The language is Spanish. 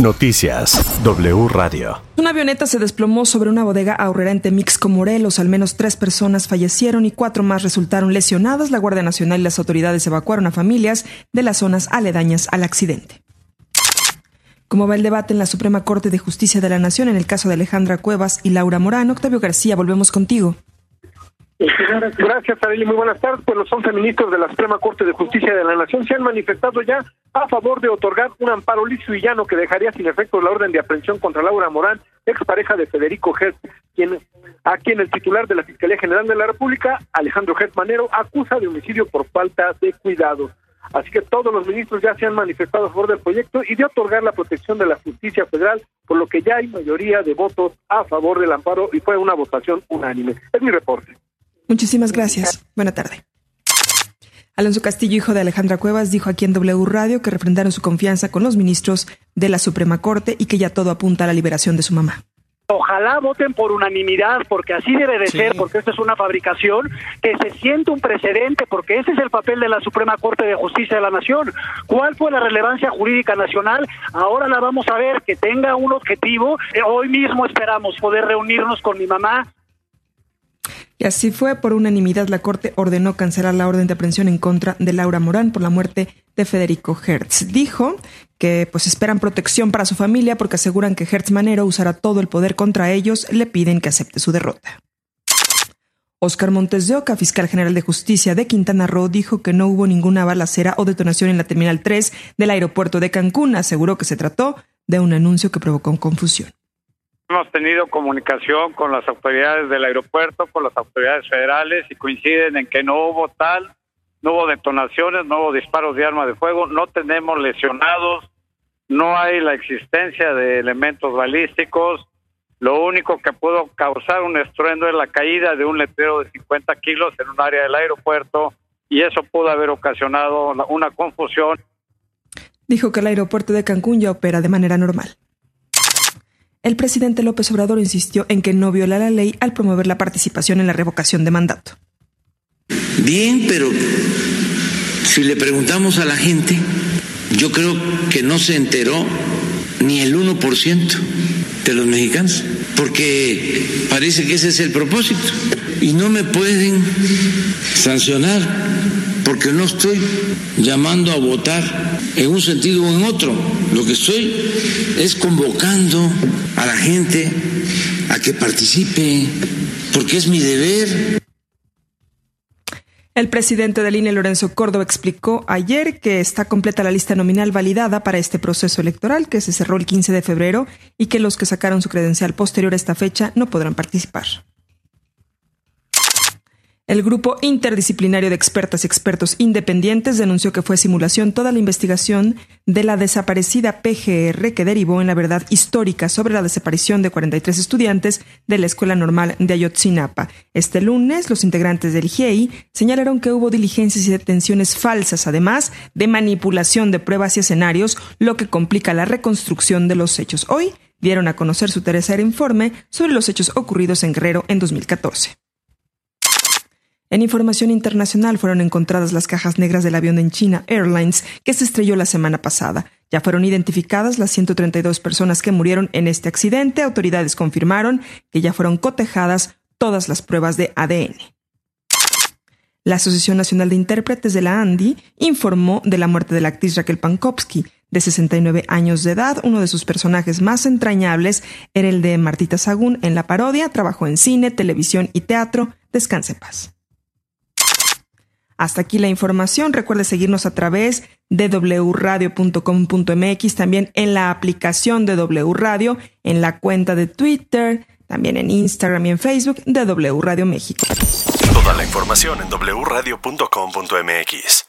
Noticias W Radio. Una avioneta se desplomó sobre una bodega ahorrera en Temixco, Morelos. Al menos tres personas fallecieron y cuatro más resultaron lesionadas. La Guardia Nacional y las autoridades evacuaron a familias de las zonas aledañas al accidente. ¿Cómo va el debate en la Suprema Corte de Justicia de la Nación en el caso de Alejandra Cuevas y Laura Morán? Octavio García, volvemos contigo. Gracias, Arely. Muy buenas tardes. Pues los 11 ministros de la Suprema Corte de Justicia de la Nación se han manifestado ya a favor de otorgar un amparo liso y llano que dejaría sin efecto la orden de aprehensión contra Laura Morán, expareja de Federico Hertz, quien, a quien el titular de la Fiscalía General de la República, Alejandro Hertz Manero, acusa de homicidio por falta de cuidado. Así que todos los ministros ya se han manifestado a favor del proyecto y de otorgar la protección de la justicia federal, por lo que ya hay mayoría de votos a favor del amparo y fue una votación unánime. Es mi reporte. Muchísimas gracias. Buena tarde. Alonso Castillo, hijo de Alejandra Cuevas, dijo aquí en W Radio que refrendaron su confianza con los ministros de la Suprema Corte y que ya todo apunta a la liberación de su mamá. Ojalá voten por unanimidad, porque así debe de ser, porque esta es una fabricación, que se siente un precedente, porque ese es el papel de la Suprema Corte de Justicia de la Nación. ¿Cuál fue la relevancia jurídica nacional? Ahora la vamos a ver, que tenga un objetivo. Eh, hoy mismo esperamos poder reunirnos con mi mamá, y así fue, por unanimidad la Corte ordenó cancelar la orden de aprehensión en contra de Laura Morán por la muerte de Federico Hertz. Dijo que pues esperan protección para su familia porque aseguran que Hertz Manero usará todo el poder contra ellos, le piden que acepte su derrota. Oscar Montes de Oca, fiscal general de justicia de Quintana Roo, dijo que no hubo ninguna balacera o detonación en la terminal 3 del aeropuerto de Cancún. Aseguró que se trató de un anuncio que provocó confusión. Hemos tenido comunicación con las autoridades del aeropuerto, con las autoridades federales y coinciden en que no hubo tal, no hubo detonaciones, no hubo disparos de arma de fuego, no tenemos lesionados, no hay la existencia de elementos balísticos. Lo único que pudo causar un estruendo es la caída de un letrero de 50 kilos en un área del aeropuerto y eso pudo haber ocasionado una confusión. Dijo que el aeropuerto de Cancún ya opera de manera normal. El presidente López Obrador insistió en que no viola la ley al promover la participación en la revocación de mandato. Bien, pero si le preguntamos a la gente, yo creo que no se enteró ni el 1% de los mexicanos, porque parece que ese es el propósito. Y no me pueden sancionar porque no estoy llamando a votar en un sentido o en otro. Lo que estoy es convocando a la gente a que participe, porque es mi deber. El presidente del INE, Lorenzo Córdoba, explicó ayer que está completa la lista nominal validada para este proceso electoral que se cerró el 15 de febrero y que los que sacaron su credencial posterior a esta fecha no podrán participar. El grupo interdisciplinario de expertas y expertos independientes denunció que fue simulación toda la investigación de la desaparecida PGR que derivó en la verdad histórica sobre la desaparición de 43 estudiantes de la Escuela Normal de Ayotzinapa. Este lunes, los integrantes del GIEI señalaron que hubo diligencias y detenciones falsas, además de manipulación de pruebas y escenarios, lo que complica la reconstrucción de los hechos. Hoy dieron a conocer su tercer informe sobre los hechos ocurridos en Guerrero en 2014. En información internacional fueron encontradas las cajas negras del avión en China Airlines que se estrelló la semana pasada. Ya fueron identificadas las 132 personas que murieron en este accidente. Autoridades confirmaron que ya fueron cotejadas todas las pruebas de ADN. La Asociación Nacional de Intérpretes de la ANDI informó de la muerte de la actriz Raquel Pankowski, de 69 años de edad. Uno de sus personajes más entrañables era el de Martita Sagún en la parodia. Trabajó en cine, televisión y teatro. Descanse en paz. Hasta aquí la información. Recuerde seguirnos a través de wradio.com.mx, también en la aplicación de W Radio, en la cuenta de Twitter, también en Instagram y en Facebook de W Radio México. Toda la información en wradio.com.mx.